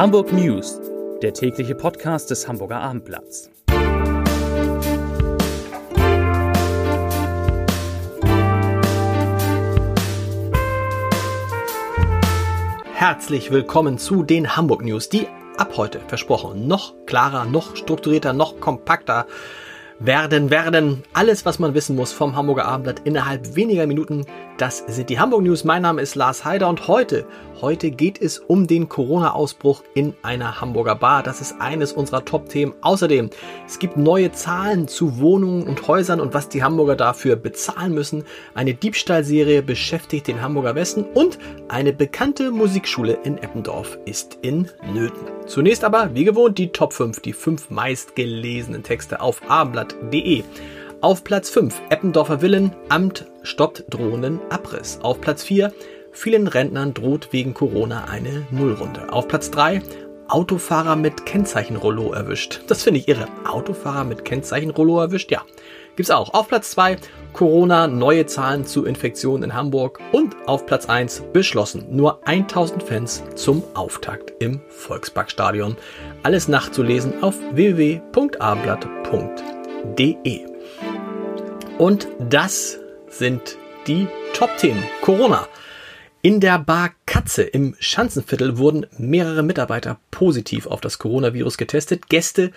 Hamburg News, der tägliche Podcast des Hamburger Abendblatts. Herzlich willkommen zu den Hamburg News, die ab heute versprochen noch klarer, noch strukturierter, noch kompakter werden, werden alles, was man wissen muss vom Hamburger Abendblatt innerhalb weniger Minuten. Das sind die Hamburg News. Mein Name ist Lars Heider und heute, heute geht es um den Corona-Ausbruch in einer Hamburger Bar. Das ist eines unserer Top-Themen. Außerdem, es gibt neue Zahlen zu Wohnungen und Häusern und was die Hamburger dafür bezahlen müssen. Eine Diebstahlserie beschäftigt den Hamburger Westen und eine bekannte Musikschule in Eppendorf ist in Nöten. Zunächst aber, wie gewohnt, die Top 5, die fünf meistgelesenen Texte auf abendblatt.de. Auf Platz 5 Eppendorfer Villen, Amt stoppt drohenden Abriss. Auf Platz 4 vielen Rentnern droht wegen Corona eine Nullrunde. Auf Platz 3 Autofahrer mit Kennzeichenrollo erwischt. Das finde ich irre. Autofahrer mit Kennzeichenrollo erwischt, ja. Gibt's auch. Auf Platz 2 Corona, neue Zahlen zu Infektionen in Hamburg und auf Platz 1 beschlossen. Nur 1000 Fans zum Auftakt im Volksparkstadion. Alles nachzulesen auf www.abendblatt.de. Und das sind die Top-Themen. Corona. In der Bar Katze im Schanzenviertel wurden mehrere Mitarbeiter positiv auf das Coronavirus getestet. Gäste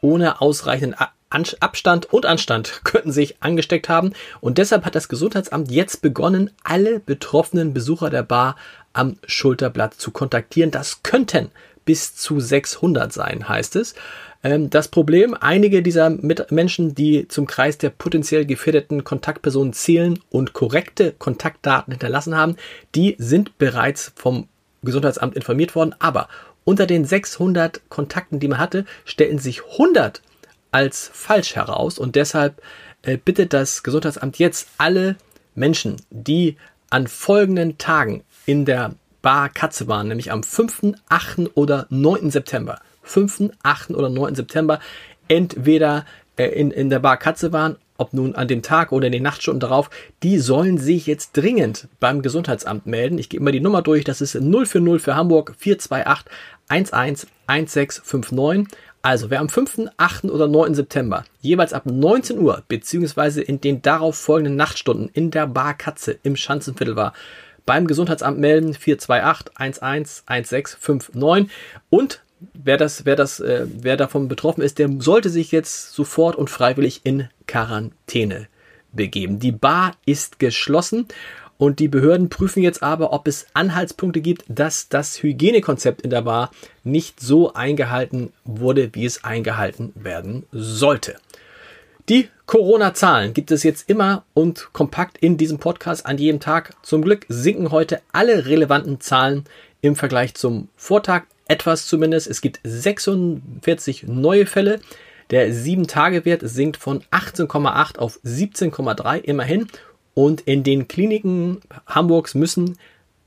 ohne ausreichenden Abstand und Anstand könnten sich angesteckt haben. Und deshalb hat das Gesundheitsamt jetzt begonnen, alle betroffenen Besucher der Bar am Schulterblatt zu kontaktieren. Das könnten bis zu 600 sein, heißt es. Ähm, das Problem, einige dieser Menschen, die zum Kreis der potenziell gefährdeten Kontaktpersonen zählen und korrekte Kontaktdaten hinterlassen haben, die sind bereits vom Gesundheitsamt informiert worden. Aber unter den 600 Kontakten, die man hatte, stellen sich 100 als falsch heraus und deshalb äh, bittet das Gesundheitsamt jetzt alle Menschen, die an folgenden Tagen in der Bar Katze waren, nämlich am 5., 8. oder 9. September, 5., 8. oder 9. September, entweder äh, in, in der Bar Katze waren, ob nun an dem Tag oder in den Nachtstunden darauf, die sollen sich jetzt dringend beim Gesundheitsamt melden. Ich gebe mal die Nummer durch, das ist 040 für Hamburg 428 111659. Also, wer am 5., 8. oder 9. September jeweils ab 19 Uhr beziehungsweise in den darauf folgenden Nachtstunden in der Bar Katze im Schanzenviertel war, beim Gesundheitsamt melden 428 111659 und wer das, wer das, äh, wer davon betroffen ist, der sollte sich jetzt sofort und freiwillig in Quarantäne begeben. Die Bar ist geschlossen und die Behörden prüfen jetzt aber, ob es Anhaltspunkte gibt, dass das Hygienekonzept in der Bar nicht so eingehalten wurde, wie es eingehalten werden sollte. Die Corona-Zahlen gibt es jetzt immer und kompakt in diesem Podcast an jedem Tag. Zum Glück sinken heute alle relevanten Zahlen im Vergleich zum Vortag. Etwas zumindest. Es gibt 46 neue Fälle. Der 7-Tage-Wert sinkt von 18,8 auf 17,3 immerhin. Und in den Kliniken Hamburgs müssen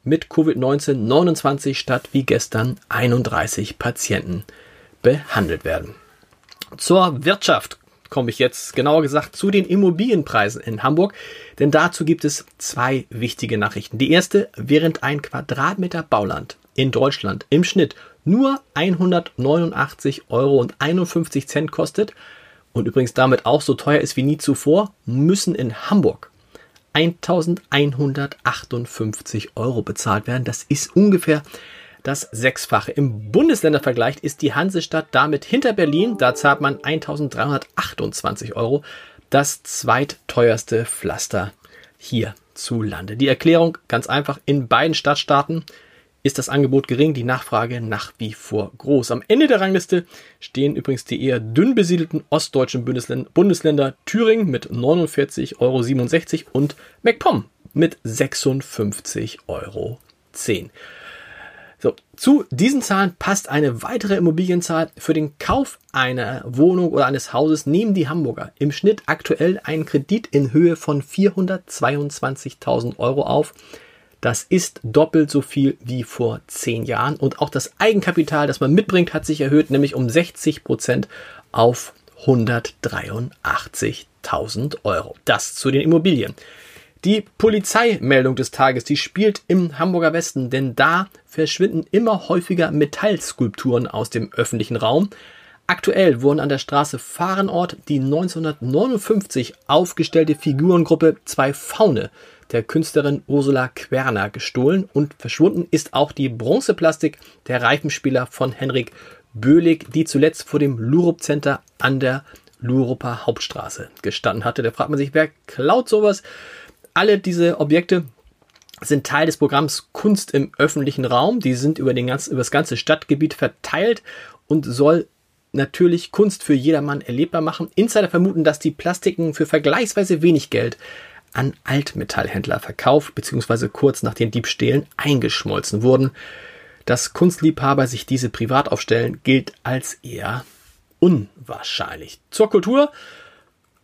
mit Covid-19 29 statt wie gestern 31 Patienten behandelt werden. Zur Wirtschaft komme ich jetzt genauer gesagt zu den Immobilienpreisen in Hamburg, denn dazu gibt es zwei wichtige Nachrichten. Die erste, während ein Quadratmeter Bauland in Deutschland im Schnitt nur 189 Euro und 51 Cent kostet und übrigens damit auch so teuer ist wie nie zuvor, müssen in Hamburg 1158 Euro bezahlt werden. Das ist ungefähr das Sechsfache. Im Bundesländervergleich ist die Hansestadt damit hinter Berlin. Da zahlt man 1328 Euro. Das zweitteuerste Pflaster hierzulande. Die Erklärung ganz einfach in beiden Stadtstaaten ist das Angebot gering, die Nachfrage nach wie vor groß. Am Ende der Rangliste stehen übrigens die eher dünn besiedelten ostdeutschen Bundesländer Thüringen mit 49,67 Euro und MacPom mit 56,10 Euro. So, zu diesen Zahlen passt eine weitere Immobilienzahl. Für den Kauf einer Wohnung oder eines Hauses nehmen die Hamburger im Schnitt aktuell einen Kredit in Höhe von 422.000 Euro auf. Das ist doppelt so viel wie vor zehn Jahren. Und auch das Eigenkapital, das man mitbringt, hat sich erhöht, nämlich um 60 Prozent auf 183.000 Euro. Das zu den Immobilien. Die Polizeimeldung des Tages, die spielt im Hamburger Westen, denn da verschwinden immer häufiger Metallskulpturen aus dem öffentlichen Raum. Aktuell wurden an der Straße Fahrenort die 1959 aufgestellte Figurengruppe Zwei Faune der Künstlerin Ursula Querner gestohlen und verschwunden ist auch die Bronzeplastik der Reifenspieler von Henrik Böhlig, die zuletzt vor dem Lurup Center an der Luruper Hauptstraße gestanden hatte. Da fragt man sich, wer klaut sowas? Alle diese Objekte sind Teil des Programms Kunst im öffentlichen Raum. Die sind über, den ganzen, über das ganze Stadtgebiet verteilt und soll natürlich Kunst für jedermann erlebbar machen. Insider vermuten, dass die Plastiken für vergleichsweise wenig Geld an Altmetallhändler verkauft bzw. kurz nach den Diebstählen eingeschmolzen wurden. Dass Kunstliebhaber sich diese privat aufstellen, gilt als eher unwahrscheinlich. Zur Kultur.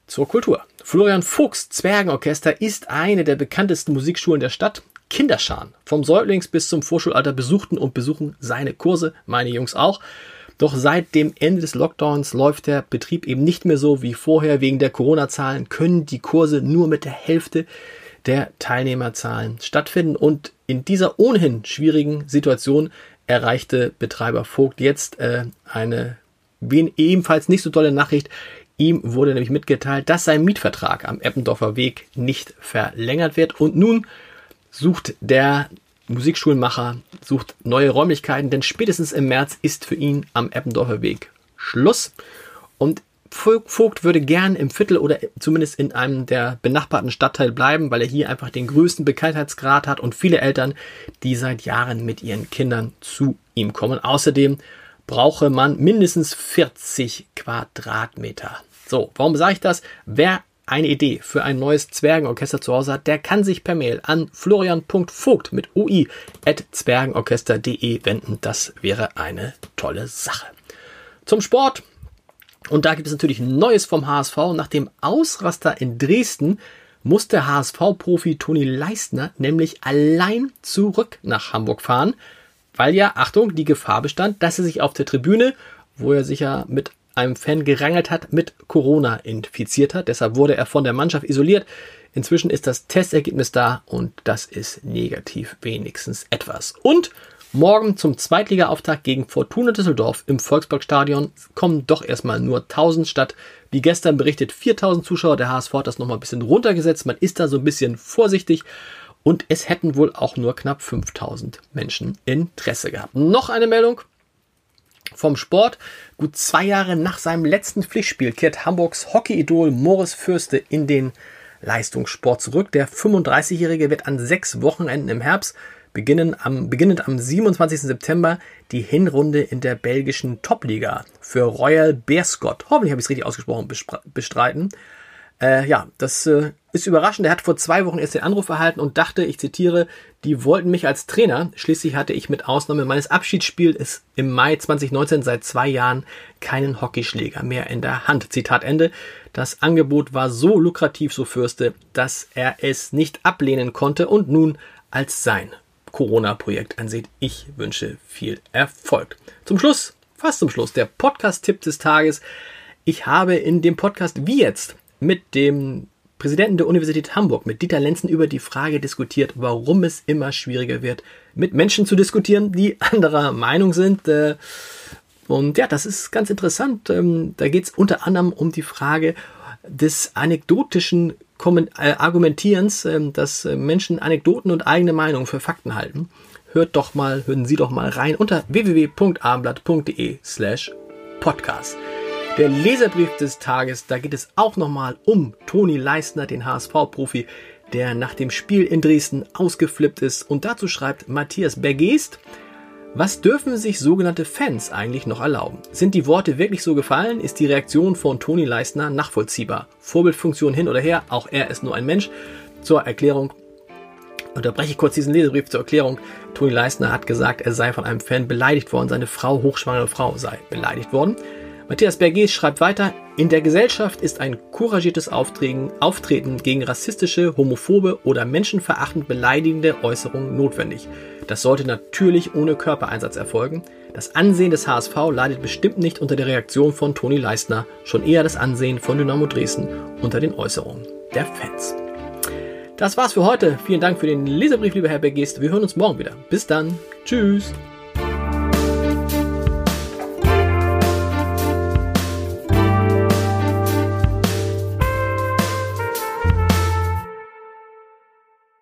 Zur Kultur. Florian Fuchs Zwergenorchester ist eine der bekanntesten Musikschulen der Stadt. Kinderscharen vom Säuglings bis zum Vorschulalter besuchten und besuchen seine Kurse, meine Jungs auch. Doch seit dem Ende des Lockdowns läuft der Betrieb eben nicht mehr so wie vorher. Wegen der Corona-Zahlen können die Kurse nur mit der Hälfte der Teilnehmerzahlen stattfinden. Und in dieser ohnehin schwierigen Situation erreichte Betreiber Vogt jetzt äh, eine ebenfalls nicht so tolle Nachricht. Ihm wurde nämlich mitgeteilt, dass sein Mietvertrag am Eppendorfer Weg nicht verlängert wird. Und nun sucht der Musikschulmacher sucht neue Räumlichkeiten, denn spätestens im März ist für ihn am Eppendorfer Weg Schluss. Und Vogt würde gern im Viertel oder zumindest in einem der benachbarten Stadtteile bleiben, weil er hier einfach den größten Bekanntheitsgrad hat und viele Eltern, die seit Jahren mit ihren Kindern zu ihm kommen. Außerdem brauche man mindestens 40 Quadratmeter. So, warum sage ich das? Wer eine Idee für ein neues Zwergenorchester zu Hause hat, der kann sich per Mail an florian.vogt mit ui at zwergenorchester.de wenden. Das wäre eine tolle Sache. Zum Sport. Und da gibt es natürlich Neues vom HSV. Nach dem Ausraster in Dresden muss der HSV-Profi Toni Leistner nämlich allein zurück nach Hamburg fahren, weil ja, Achtung, die Gefahr bestand, dass er sich auf der Tribüne, wo er sich ja mit einem Fan gerangelt hat, mit Corona infiziert hat. Deshalb wurde er von der Mannschaft isoliert. Inzwischen ist das Testergebnis da und das ist negativ wenigstens etwas. Und morgen zum Zweitliga-Auftakt gegen Fortuna Düsseldorf im Volksparkstadion kommen doch erstmal nur 1000 statt. Wie gestern berichtet 4000 Zuschauer. Der HSV hat das nochmal ein bisschen runtergesetzt. Man ist da so ein bisschen vorsichtig. Und es hätten wohl auch nur knapp 5000 Menschen Interesse gehabt. Noch eine Meldung vom Sport. Gut zwei Jahre nach seinem letzten Pflichtspiel kehrt Hamburgs Hockey-Idol Morris Fürste in den Leistungssport zurück. Der 35-Jährige wird an sechs Wochenenden im Herbst, beginnen am, beginnend am 27. September, die Hinrunde in der belgischen Topliga für Royal Bearscott, hoffentlich habe ich es richtig ausgesprochen, bestreiten. Äh, ja, das äh, ist überraschend. Er hat vor zwei Wochen erst den Anruf erhalten und dachte, ich zitiere, die wollten mich als Trainer. Schließlich hatte ich mit Ausnahme meines Abschiedsspiels im Mai 2019 seit zwei Jahren keinen Hockeyschläger mehr in der Hand. Zitat Ende. Das Angebot war so lukrativ, so Fürste, dass er es nicht ablehnen konnte und nun als sein Corona-Projekt ansieht. Ich wünsche viel Erfolg. Zum Schluss, fast zum Schluss, der Podcast-Tipp des Tages. Ich habe in dem Podcast wie jetzt mit dem Präsidenten der Universität Hamburg, mit Dieter Lenzen, über die Frage diskutiert, warum es immer schwieriger wird, mit Menschen zu diskutieren, die anderer Meinung sind. Äh, und ja, das ist ganz interessant. Ähm, da geht es unter anderem um die Frage des anekdotischen äh, Argumentierens, ähm, dass äh, Menschen Anekdoten und eigene Meinungen für Fakten halten. Hört doch mal, hören Sie doch mal rein unter www.abendblatt.de slash podcast. Der Leserbrief des Tages, da geht es auch nochmal um Toni Leistner, den HSV-Profi, der nach dem Spiel in Dresden ausgeflippt ist. Und dazu schreibt Matthias Bergest, was dürfen sich sogenannte Fans eigentlich noch erlauben? Sind die Worte wirklich so gefallen? Ist die Reaktion von Toni Leistner nachvollziehbar? Vorbildfunktion hin oder her, auch er ist nur ein Mensch. Zur Erklärung unterbreche ich kurz diesen Leserbrief zur Erklärung. Toni Leistner hat gesagt, er sei von einem Fan beleidigt worden, seine Frau, hochschwangere Frau, sei beleidigt worden. Matthias Berges schreibt weiter, in der Gesellschaft ist ein couragiertes Auftreten, Auftreten gegen rassistische, homophobe oder menschenverachtend beleidigende Äußerungen notwendig. Das sollte natürlich ohne Körpereinsatz erfolgen. Das Ansehen des HSV leidet bestimmt nicht unter der Reaktion von Toni Leistner, schon eher das Ansehen von Dynamo Dresden unter den Äußerungen der Fans. Das war's für heute. Vielen Dank für den Leserbrief, lieber Herr Begist. Wir hören uns morgen wieder. Bis dann. Tschüss.